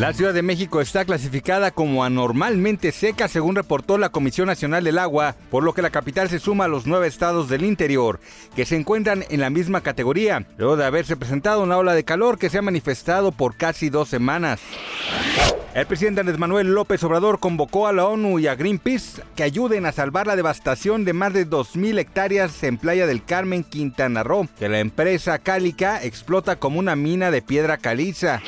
La Ciudad de México está clasificada como anormalmente seca según reportó la Comisión Nacional del Agua, por lo que la capital se suma a los nueve estados del interior, que se encuentran en la misma categoría, luego de haberse presentado una ola de calor que se ha manifestado por casi dos semanas. El presidente Andrés Manuel López Obrador convocó a la ONU y a Greenpeace que ayuden a salvar la devastación de más de 2.000 hectáreas en Playa del Carmen, Quintana Roo, que la empresa Cálica explota como una mina de piedra caliza.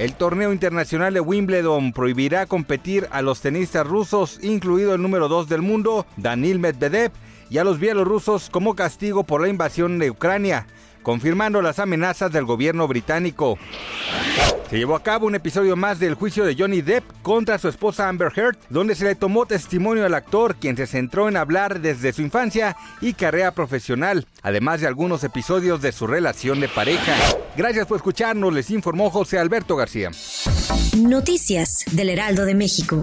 El torneo internacional de Wimbledon prohibirá competir a los tenistas rusos, incluido el número 2 del mundo, Danil Medvedev, y a los bielorrusos como castigo por la invasión de Ucrania, confirmando las amenazas del gobierno británico. Se llevó a cabo un episodio más del juicio de Johnny Depp contra su esposa Amber Heard, donde se le tomó testimonio al actor, quien se centró en hablar desde su infancia y carrera profesional, además de algunos episodios de su relación de pareja. Gracias por escucharnos, les informó José Alberto García. Noticias del Heraldo de México.